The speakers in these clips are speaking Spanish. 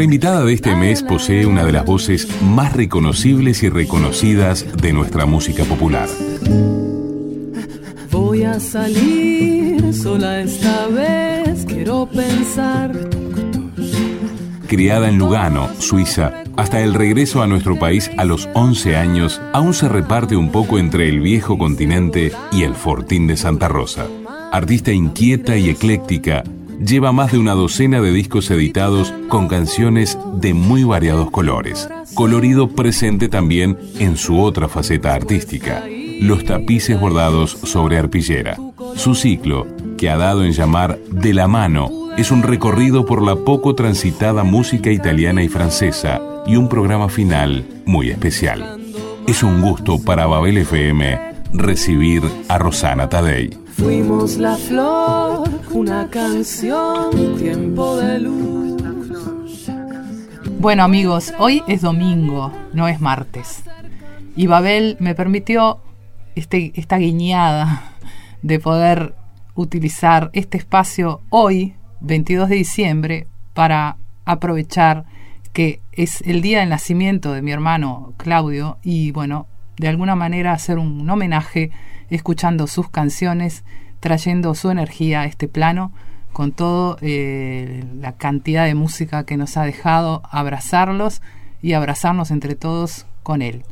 Nuestra invitada de este mes posee una de las voces más reconocibles y reconocidas de nuestra música popular. Voy a salir sola esta vez, quiero pensar. Criada en Lugano, Suiza, hasta el regreso a nuestro país a los 11 años, aún se reparte un poco entre el viejo continente y el fortín de Santa Rosa. Artista inquieta y ecléctica, lleva más de una docena de discos editados con canciones de muy variados colores, colorido presente también en su otra faceta artística, los tapices bordados sobre arpillera. Su ciclo, que ha dado en llamar De la mano, es un recorrido por la poco transitada música italiana y francesa y un programa final muy especial. Es un gusto para Babel FM recibir a Rosana Tadei. Fuimos la flor, una canción, tiempo de luz. Bueno amigos, hoy es domingo, no es martes. Y Babel me permitió este, esta guiñada de poder utilizar este espacio hoy, 22 de diciembre, para aprovechar que es el día del nacimiento de mi hermano Claudio y bueno, de alguna manera hacer un homenaje escuchando sus canciones, trayendo su energía a este plano, con toda eh, la cantidad de música que nos ha dejado, abrazarlos y abrazarnos entre todos con él.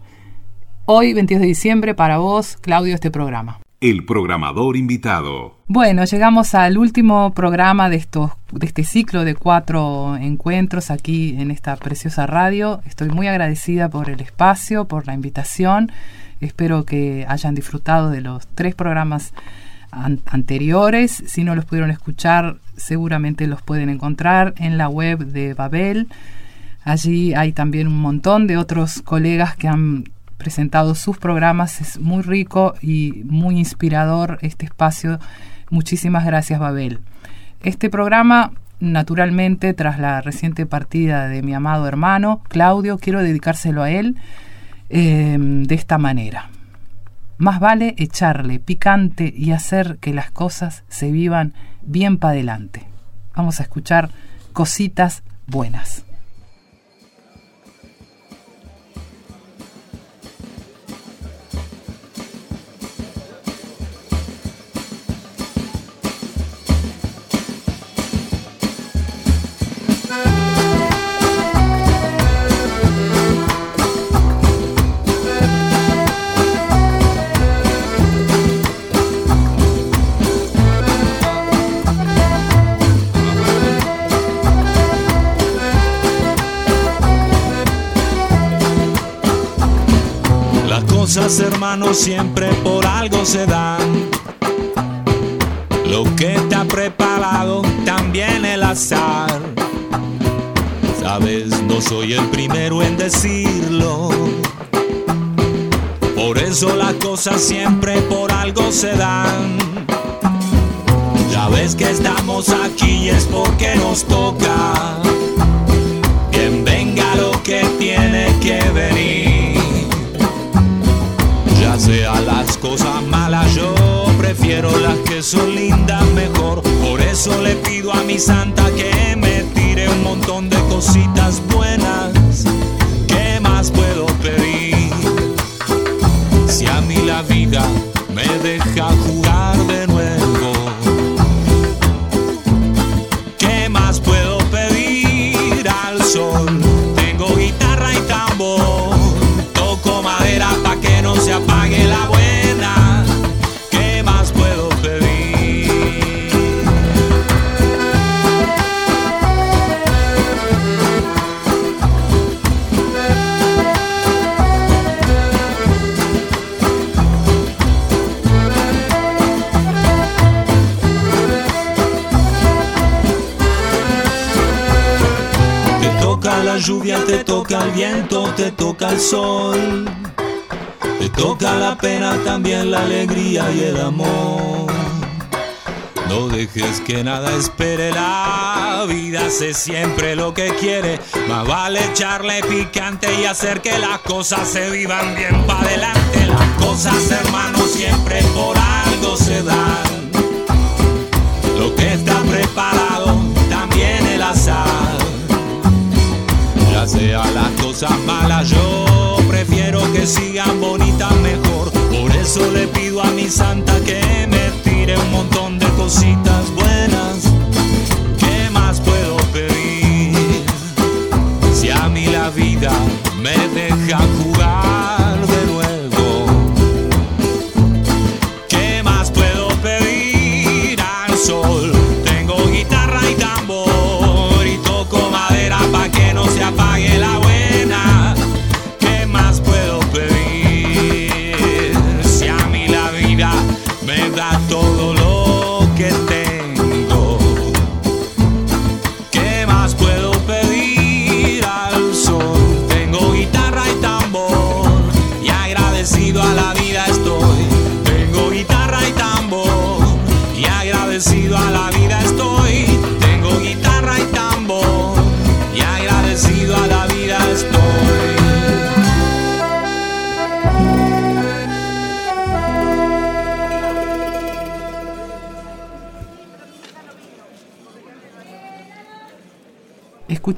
Hoy, 22 de diciembre, para vos, Claudio, este programa. El programador invitado. Bueno, llegamos al último programa de, estos, de este ciclo de cuatro encuentros aquí en esta preciosa radio. Estoy muy agradecida por el espacio, por la invitación. Espero que hayan disfrutado de los tres programas anteriores. Si no los pudieron escuchar, seguramente los pueden encontrar en la web de Babel. Allí hay también un montón de otros colegas que han presentado sus programas. Es muy rico y muy inspirador este espacio. Muchísimas gracias, Babel. Este programa, naturalmente, tras la reciente partida de mi amado hermano, Claudio, quiero dedicárselo a él Em, de esta manera. Más vale echarle picante y hacer que las cosas se vivan bien para adelante. Vamos a escuchar cositas buenas. Cosas, hermanos, siempre por algo se dan. Lo que te ha preparado también el azar. Sabes, no soy el primero en decirlo. Por eso las cosas siempre por algo se dan. Ya ves que estamos aquí es porque nos toca. Quien venga lo que tiene que venir sea las cosas malas, yo prefiero las que son lindas mejor. Por eso le pido a mi santa que me tire un montón de cositas buenas. Viento, te toca el sol. Te toca la pena, también la alegría y el amor. No dejes que nada espere, la vida hace siempre lo que quiere. Más vale echarle picante y hacer que las cosas se vivan bien para adelante. Las cosas, hermanos, siempre por algo se dan. Lo que está preparado, también el azar. Ya sea las cosas malas, yo prefiero que sigan bonitas mejor. Por eso le pido a mi santa que me tire un montón de cositas buenas.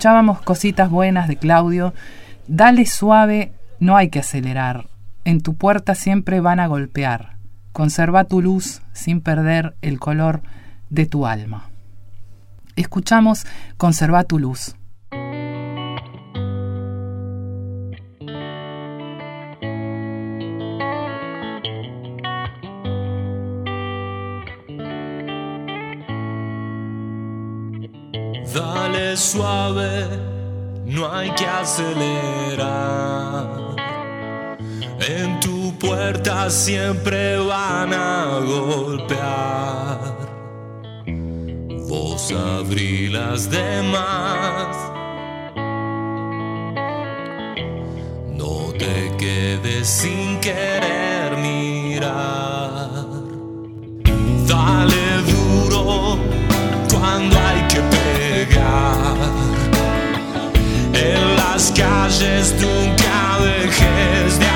Escuchábamos cositas buenas de Claudio. Dale suave, no hay que acelerar. En tu puerta siempre van a golpear. Conserva tu luz sin perder el color de tu alma. Escuchamos Conserva tu luz. Suave, no hay que acelerar. En tu puerta siempre van a golpear. Vos abrí las demás. No te quedes sin querer mirar. Las calles nunca dejes de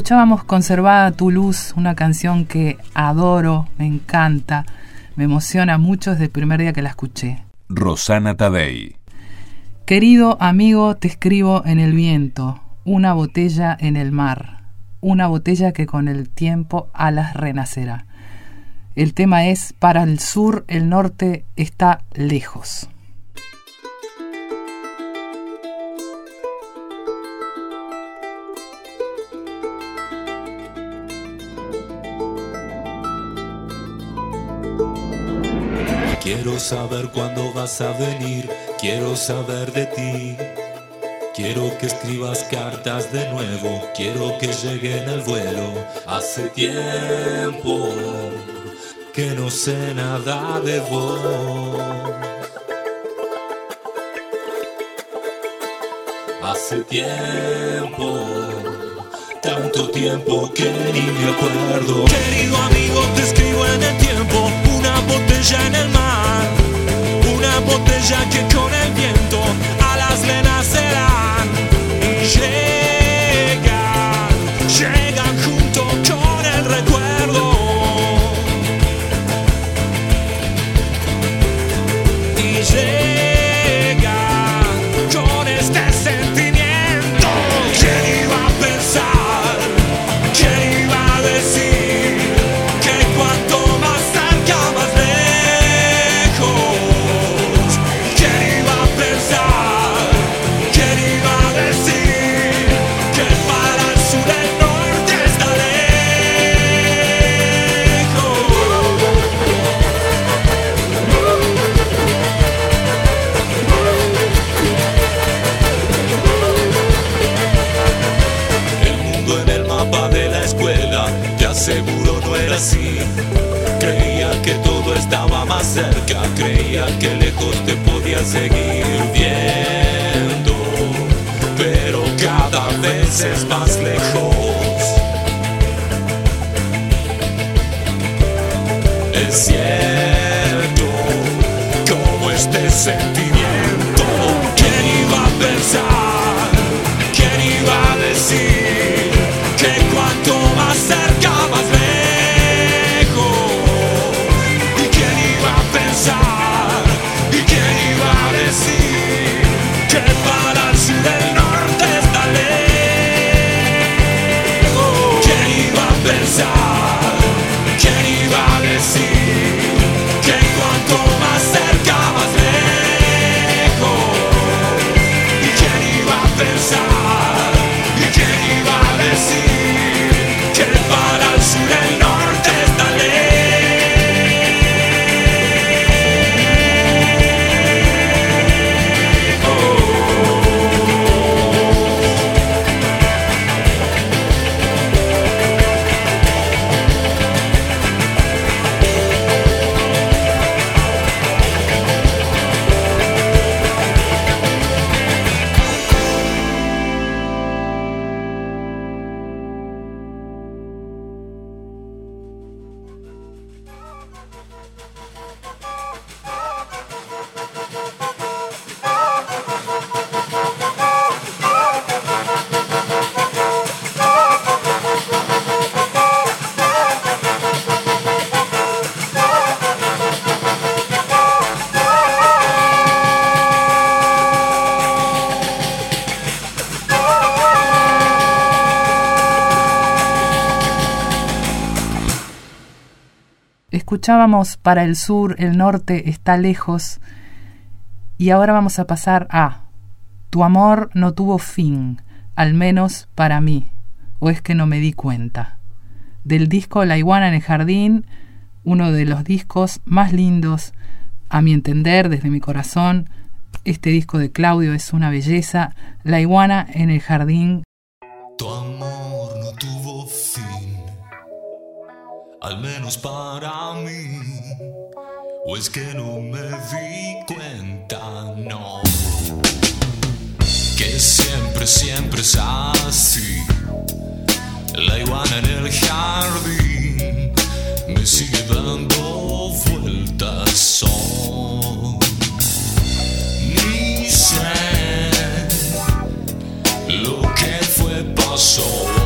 Escuchábamos Conservada tu luz, una canción que adoro, me encanta, me emociona mucho desde el primer día que la escuché. Rosana Tadei. Querido amigo, te escribo en el viento, una botella en el mar, una botella que con el tiempo alas renacerá. El tema es Para el sur, el norte está lejos. Saber cuándo vas a venir, quiero saber de ti. Quiero que escribas cartas de nuevo, quiero que llegue en el vuelo. Hace tiempo que no sé nada de vos. Hace tiempo, tanto tiempo que ni me acuerdo. Querido amigo, te tiempo botella en el mar, una botella que con el viento a las lenas más cerca, creía que lejos te podía seguir viendo. Pero cada vez es más lejos. Es cierto, como este sentimiento. Para el sur, el norte está lejos. Y ahora vamos a pasar a Tu amor no tuvo fin, al menos para mí, o es que no me di cuenta. Del disco La iguana en el jardín, uno de los discos más lindos, a mi entender, desde mi corazón. Este disco de Claudio es una belleza. La iguana en el jardín al menos para mí. O es que no me di cuenta, no. Que siempre, siempre es así. La iguana en el jardín me sigue dando vueltas. hoy. Ni sé lo que fue pasó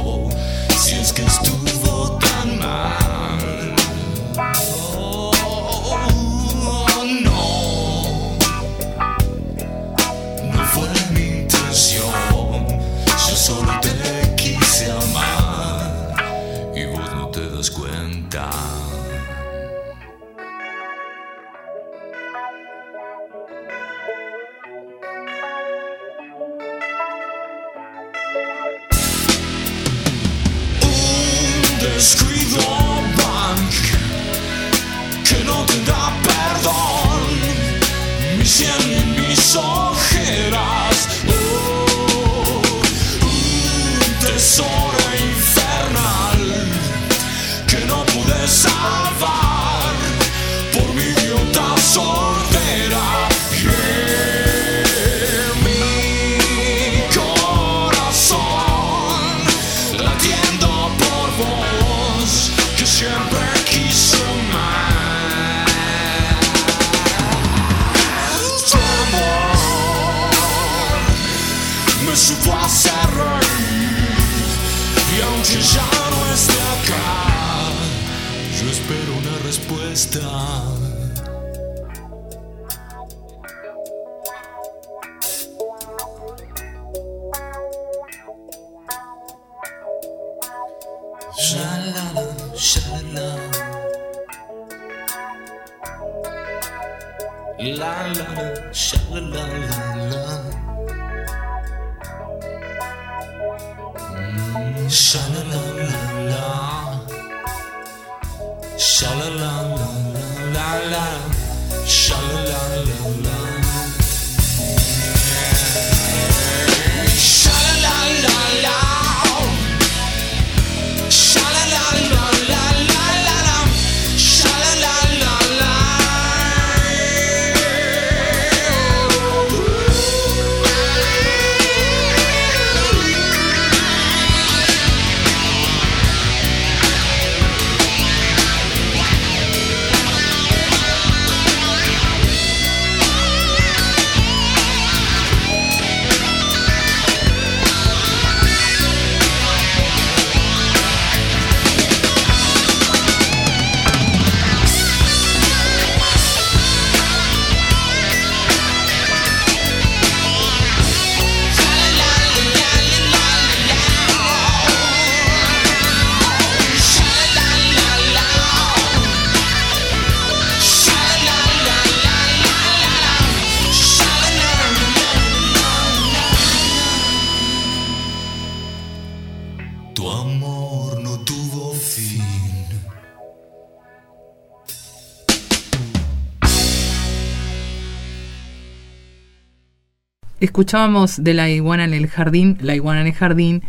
Escuchábamos de la iguana en el jardín, la iguana en el jardín,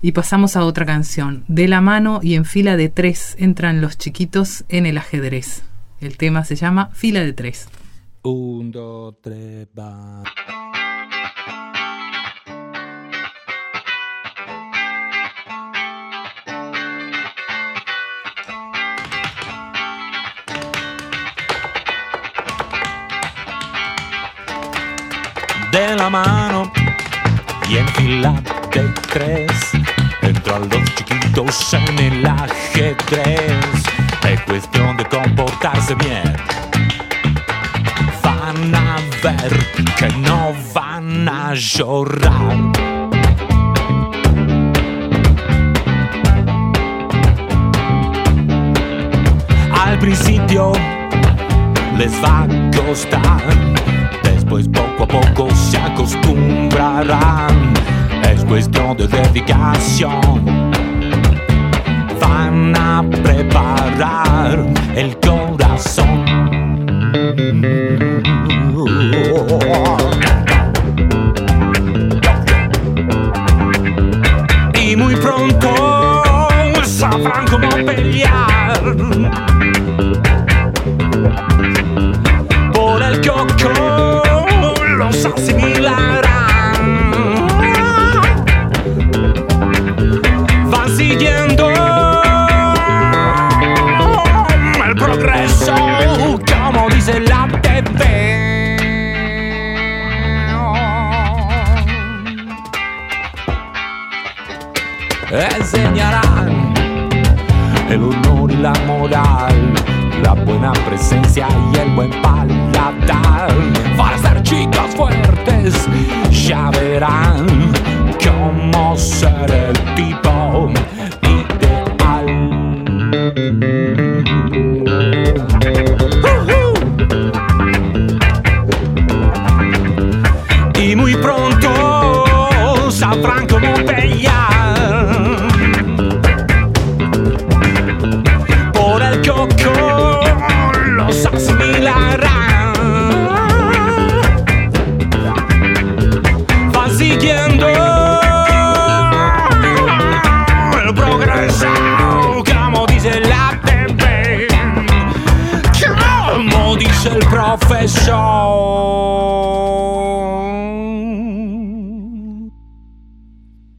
y pasamos a otra canción. De la mano y en fila de tres entran los chiquitos en el ajedrez. El tema se llama Fila de tres. Un, dos, tres, va. La mano y en fila de tres entran los chiquitos en el ajedrez. Es cuestión de comportarse bien van a ver que no van a llorar. Al principio les va a costar, después poco se acostumbrarán. Es cuestión de dedicación. Van a preparar el corazón.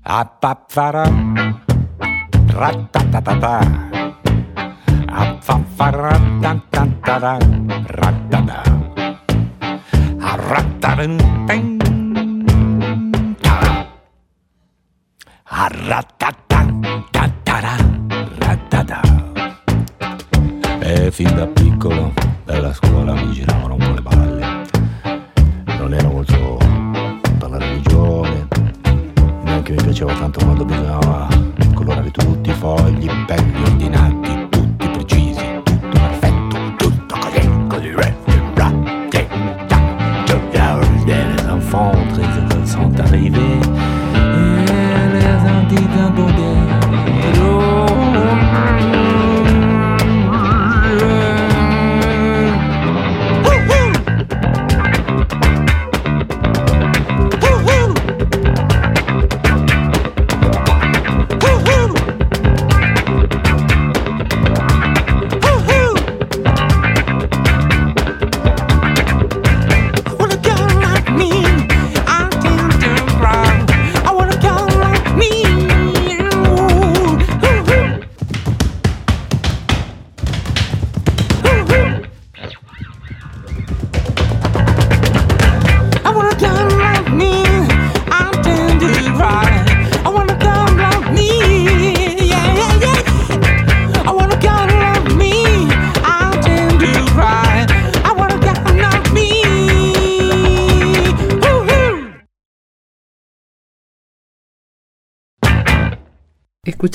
Apapara, ratatatata. Afafaratantantara, ratata. Arratarantén, tara. E fin da piccolo dalla scuola mi giravano un po' le palle. Non ero molto show, 都不重要啊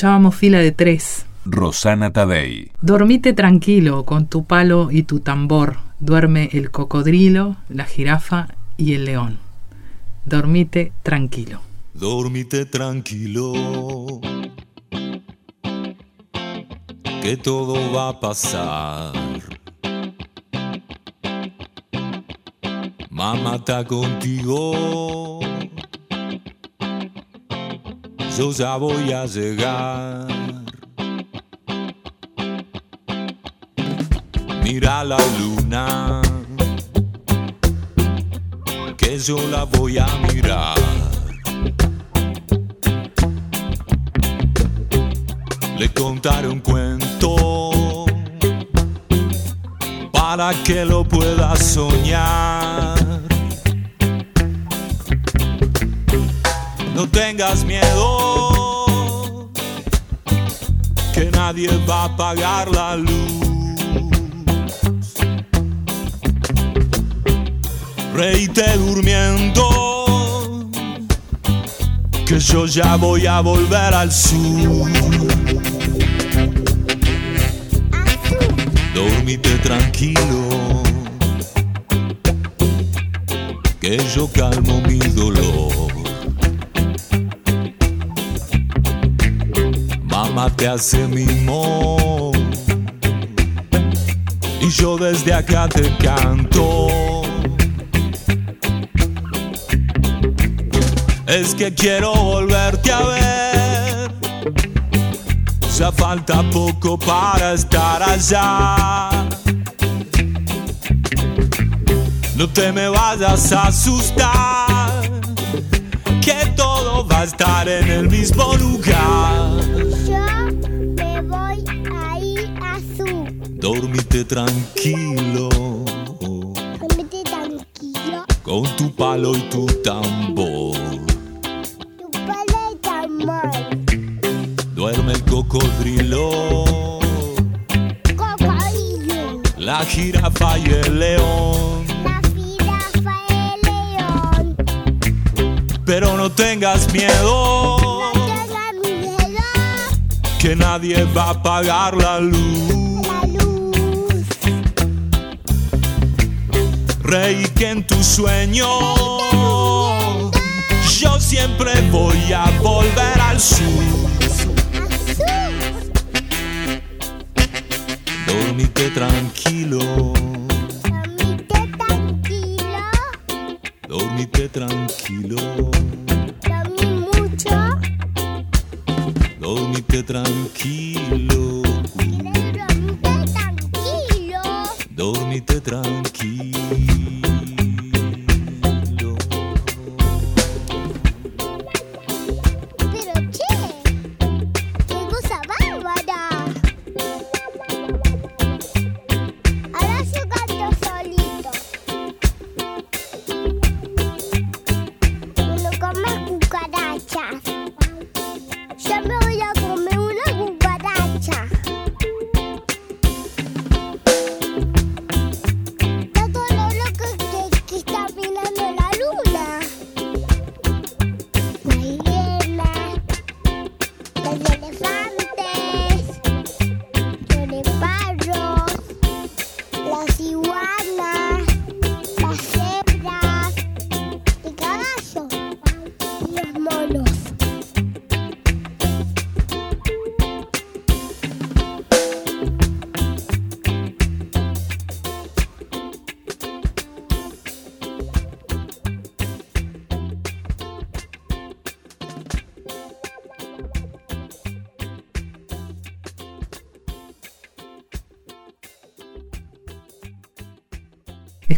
Escuchábamos fila de tres. Rosana Tadei. Dormite tranquilo con tu palo y tu tambor. Duerme el cocodrilo, la jirafa y el león. Dormite tranquilo. Dormite tranquilo. Que todo va a pasar. Mamá está contigo. Yo ya voy a llegar. Mira la luna, que yo la voy a mirar. Le contaré un cuento para que lo pueda soñar. No tengas miedo, que nadie va a apagar la luz. Reíte durmiendo, que yo ya voy a volver al sur. Dormite tranquilo, que yo calmo mi dolor. Te hace mimo y yo desde acá te canto. Es que quiero volverte a ver. Ya falta poco para estar allá. No te me vayas a asustar, que todo va a estar en el mismo lugar. Dormite tranquilo, Dormite tranquilo. con tu palo y tu tambor. Tu palo y tambor. Duerme el cocodrilo, Cocodrilo. la jirafa y el león. La jirafa el león. Pero no tengas miedo, No tengas miedo. que nadie va a apagar. La luz. Sueño yo siempre voy a volver al sur.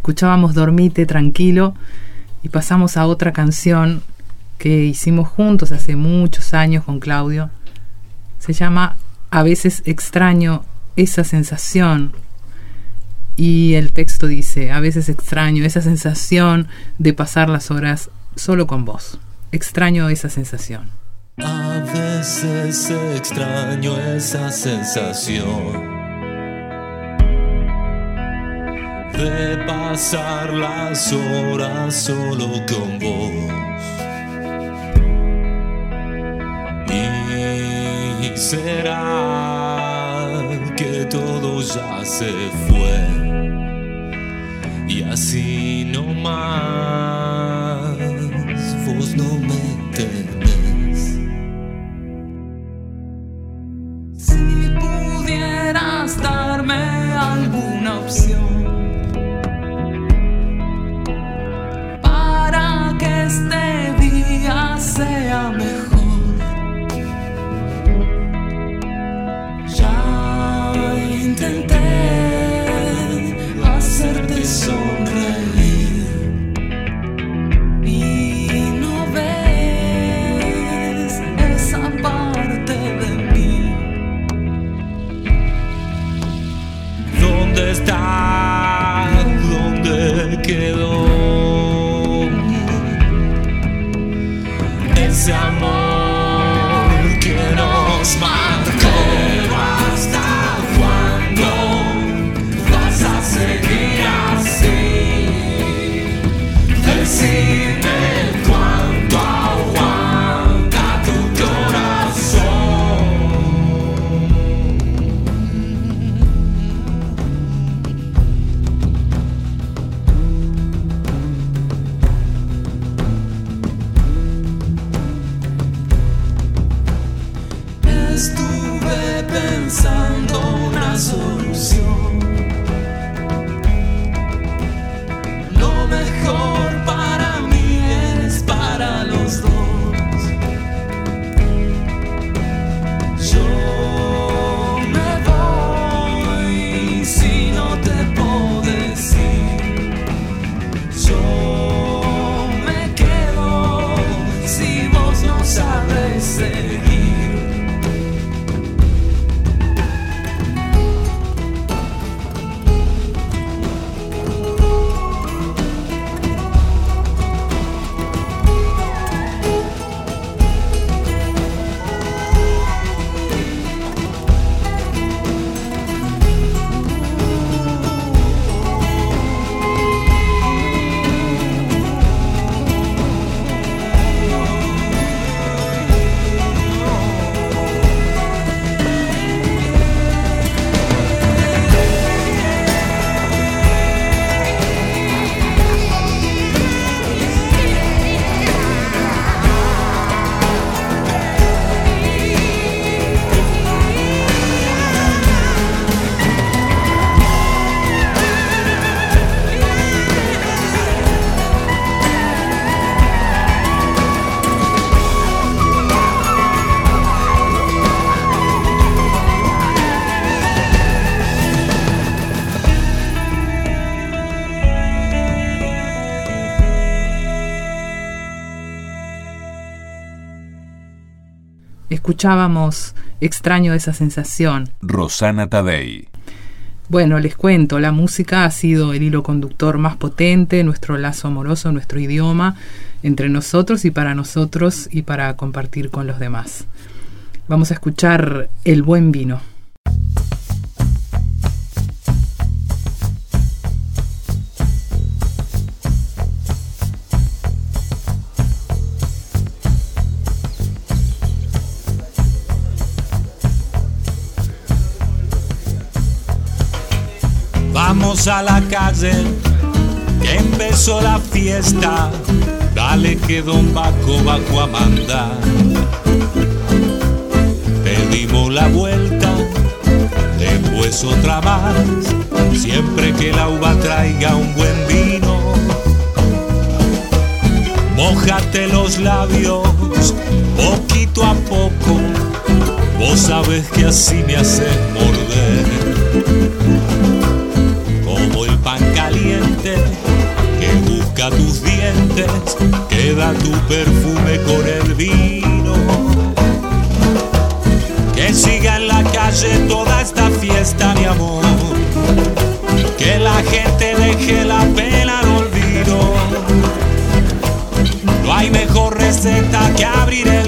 Escuchábamos Dormite tranquilo y pasamos a otra canción que hicimos juntos hace muchos años con Claudio. Se llama A veces extraño esa sensación. Y el texto dice, a veces extraño esa sensación de pasar las horas solo con vos. Extraño esa sensación. A veces extraño esa sensación de pasar las horas solo con vos. Y será que todo ya se fue y así no más vos no me tenés. Si pudieras darme alguna opción este día sea mejor, ya intenté hacerte sonreír y no ves esa parte de mí. ¿Dónde está? Amor Escuchábamos Extraño esa sensación. Rosana Tadei. Bueno, les cuento, la música ha sido el hilo conductor más potente, nuestro lazo amoroso, nuestro idioma, entre nosotros y para nosotros y para compartir con los demás. Vamos a escuchar El buen vino. A la calle, que empezó la fiesta. Dale que Don Baco Baco a mandar. Pedimos la vuelta, después otra más. Siempre que la uva traiga un buen vino. Mójate los labios, poquito a poco. Vos sabes que así me haces morder pan caliente seca tus dientes, queda tu perfume con el vino. Que siga en la calle toda esta fiesta, mi amor. Que la gente deje la pena al olvido. No hay mejor receta que abrir el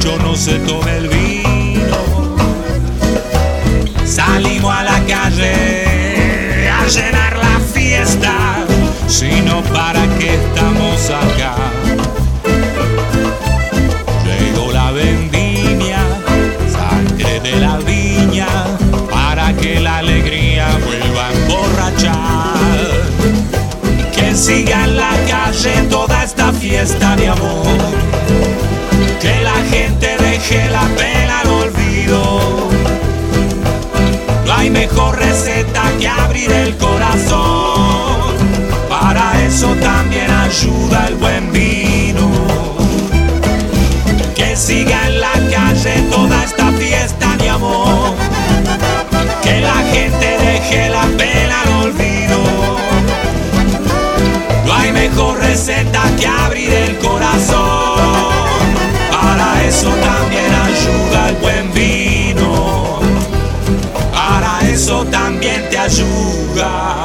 corcho no se tome el vino. Salimos a la calle a llenar la fiesta, sino para qué estamos acá. Llegó la vendimia, sangre de la viña, para que la alegría vuelva a emborrachar. Que siga en la calle toda esta fiesta de amor. Receta que abrir el corazón. Para eso también ayuda el buen vino que siga en la calle toda esta fiesta de amor. Que la gente deje la pena al olvido. No hay mejor receta que abrir el corazón. También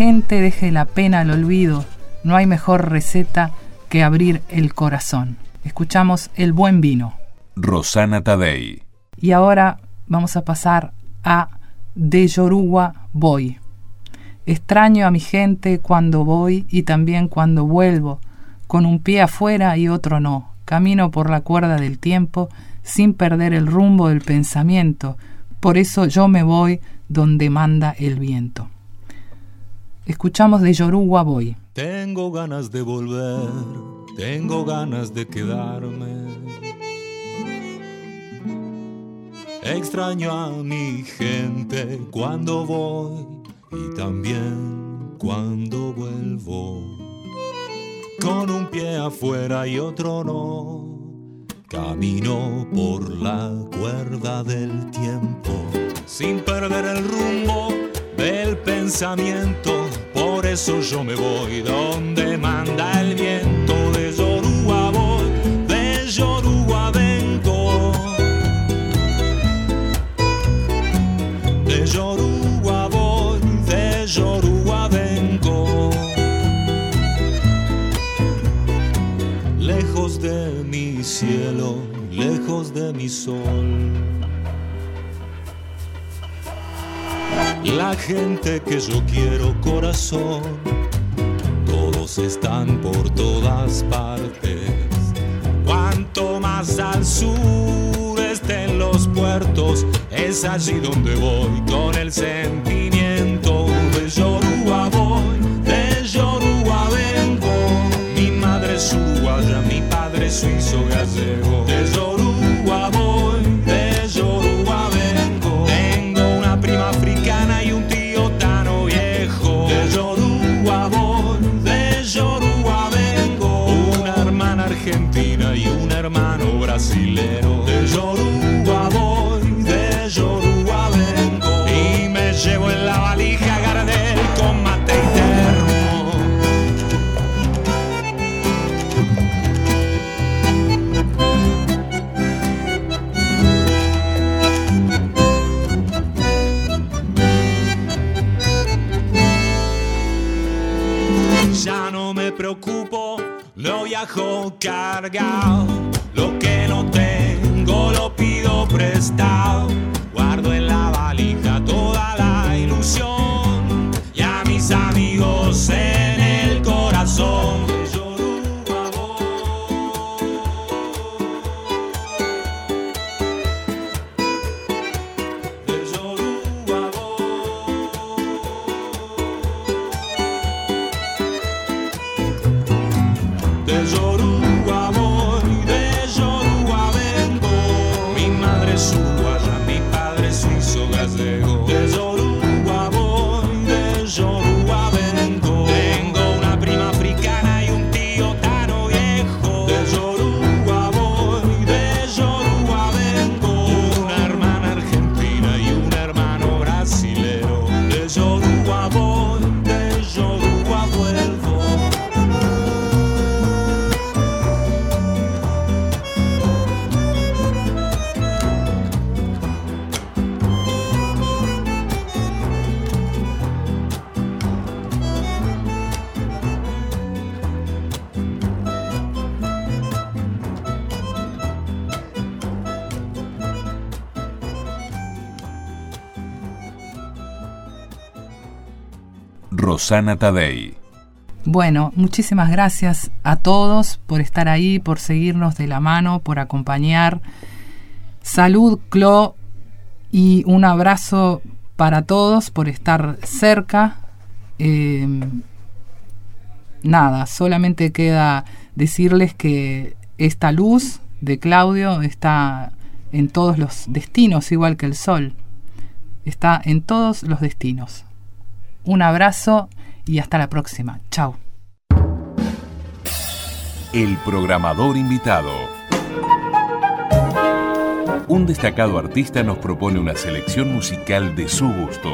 gente deje la pena al olvido. No hay mejor receta que abrir el corazón. Escuchamos El buen vino. Rosana Tadei. Y ahora vamos a pasar a De Yoruba voy. Extraño a mi gente cuando voy y también cuando vuelvo, con un pie afuera y otro no. Camino por la cuerda del tiempo sin perder el rumbo del pensamiento. Por eso yo me voy donde manda el viento. Escuchamos de Yoruba voy. Tengo ganas de volver, tengo ganas de quedarme. Extraño a mi gente cuando voy y también cuando vuelvo. Con un pie afuera y otro no. Camino por la cuerda del tiempo sin perder el rumbo del pensamiento. Por eso yo me voy donde manda el viento. De Yoruba voy, de Yoruba vengo. De Yoruba voy, de Yoruba vengo. Lejos de mi cielo, lejos de mi sol. La gente que yo quiero corazón, todos están por todas partes. Cuanto más al sur estén los puertos, es allí donde voy con el sentimiento. De Yoruba voy, de Yoruba vengo. Mi madre es uruguaya, mi padre es suizo gallego. De gotta go. Rosana. Bueno, muchísimas gracias a todos por estar ahí, por seguirnos de la mano, por acompañar. Salud, Clo, y un abrazo para todos por estar cerca. Eh, nada, solamente queda decirles que esta luz de Claudio está en todos los destinos, igual que el sol. Está en todos los destinos. Un abrazo y hasta la próxima. Chao. El programador invitado. Un destacado artista nos propone una selección musical de su gusto.